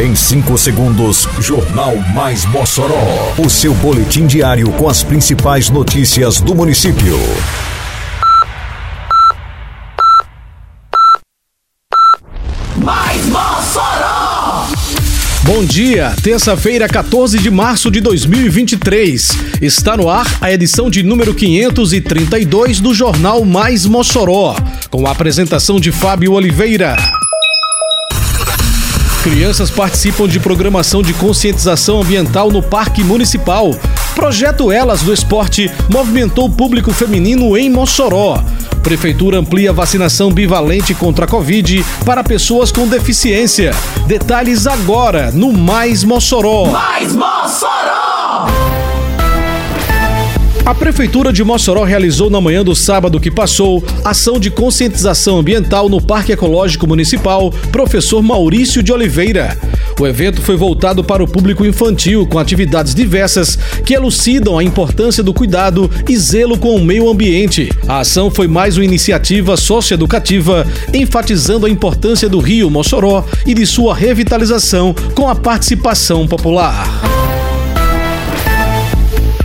Em 5 segundos, Jornal Mais Mossoró. O seu boletim diário com as principais notícias do município. Mais Mossoró! Bom dia, terça-feira, 14 de março de 2023. Está no ar a edição de número 532 do Jornal Mais Mossoró, com a apresentação de Fábio Oliveira. Crianças participam de programação de conscientização ambiental no Parque Municipal. Projeto Elas do Esporte movimentou o público feminino em Mossoró. Prefeitura amplia vacinação bivalente contra a Covid para pessoas com deficiência. Detalhes agora no Mais Mossoró. Mais Mossoró! A Prefeitura de Mossoró realizou na manhã do sábado que passou ação de conscientização ambiental no Parque Ecológico Municipal Professor Maurício de Oliveira. O evento foi voltado para o público infantil, com atividades diversas que elucidam a importância do cuidado e zelo com o meio ambiente. A ação foi mais uma iniciativa socioeducativa, enfatizando a importância do rio Mossoró e de sua revitalização com a participação popular.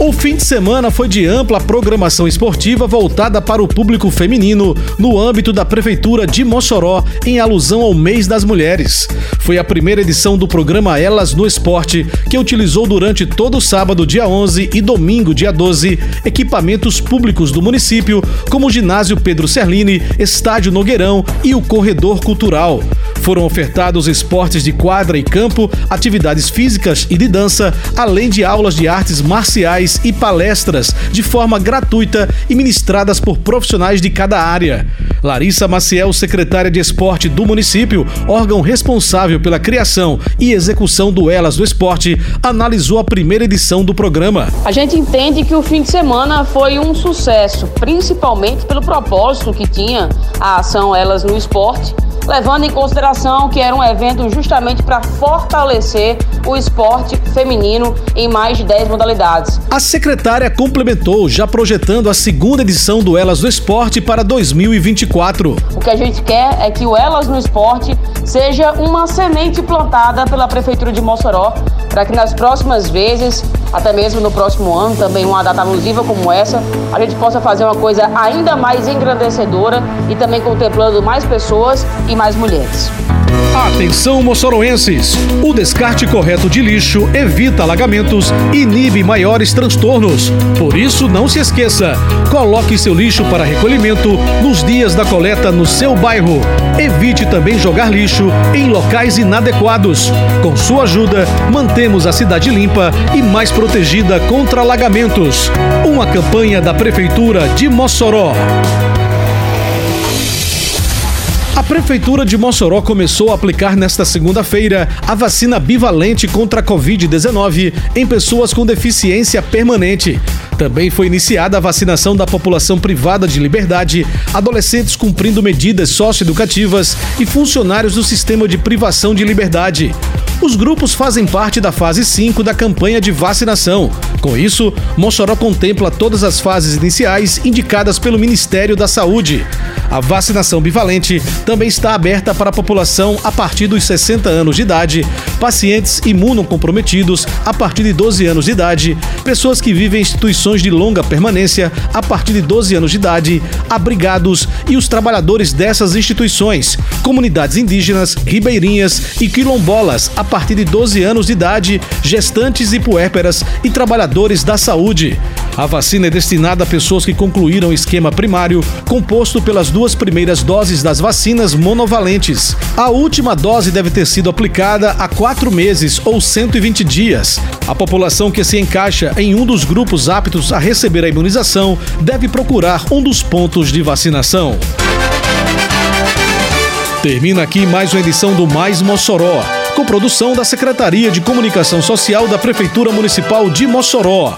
O fim de semana foi de ampla programação esportiva voltada para o público feminino no âmbito da Prefeitura de Mossoró, em alusão ao Mês das Mulheres. Foi a primeira edição do programa Elas no Esporte, que utilizou durante todo o sábado, dia 11 e domingo, dia 12, equipamentos públicos do município, como o ginásio Pedro Serlini, estádio Nogueirão e o corredor cultural. Foram ofertados esportes de quadra e campo, atividades físicas e de dança, além de aulas de artes marciais e palestras de forma gratuita e ministradas por profissionais de cada área. Larissa Maciel, secretária de esporte do município, órgão responsável pela criação e execução do Elas do Esporte, analisou a primeira edição do programa. A gente entende que o fim de semana foi um sucesso, principalmente pelo propósito que tinha a ação Elas no Esporte levando em consideração que era um evento justamente para fortalecer o esporte feminino em mais de 10 modalidades. A secretária complementou, já projetando a segunda edição do Elas do Esporte para 2024. O que a gente quer é que o Elas no Esporte seja uma semente plantada pela Prefeitura de Mossoró, para que nas próximas vezes, até mesmo no próximo ano, também uma data alusiva como essa, a gente possa fazer uma coisa ainda mais engrandecedora e também contemplando mais pessoas e mais mulheres. Atenção, moçoroenses! O descarte correto de lixo evita alagamentos e inibe maiores transtornos. Por isso, não se esqueça: coloque seu lixo para recolhimento nos dias da coleta no seu bairro. Evite também jogar lixo em locais inadequados. Com sua ajuda, mantemos a cidade limpa e mais protegida contra alagamentos. Uma campanha da Prefeitura de Mossoró. A Prefeitura de Mossoró começou a aplicar nesta segunda-feira a vacina bivalente contra a Covid-19 em pessoas com deficiência permanente. Também foi iniciada a vacinação da população privada de liberdade, adolescentes cumprindo medidas socioeducativas e funcionários do sistema de privação de liberdade. Os grupos fazem parte da fase 5 da campanha de vacinação. Com isso, Mossoró contempla todas as fases iniciais indicadas pelo Ministério da Saúde. A vacinação bivalente também está aberta para a população a partir dos 60 anos de idade, pacientes imunocomprometidos a partir de 12 anos de idade, pessoas que vivem em instituições de longa permanência a partir de 12 anos de idade, abrigados e os trabalhadores dessas instituições, comunidades indígenas, ribeirinhas e quilombolas a partir de 12 anos de idade, gestantes e puérperas e trabalhadores da saúde. A vacina é destinada a pessoas que concluíram o esquema primário, composto pelas duas primeiras doses das vacinas monovalentes. A última dose deve ter sido aplicada há quatro meses ou 120 dias. A população que se encaixa em um dos grupos aptos a receber a imunização deve procurar um dos pontos de vacinação. Termina aqui mais uma edição do Mais Mossoró, com produção da Secretaria de Comunicação Social da Prefeitura Municipal de Mossoró.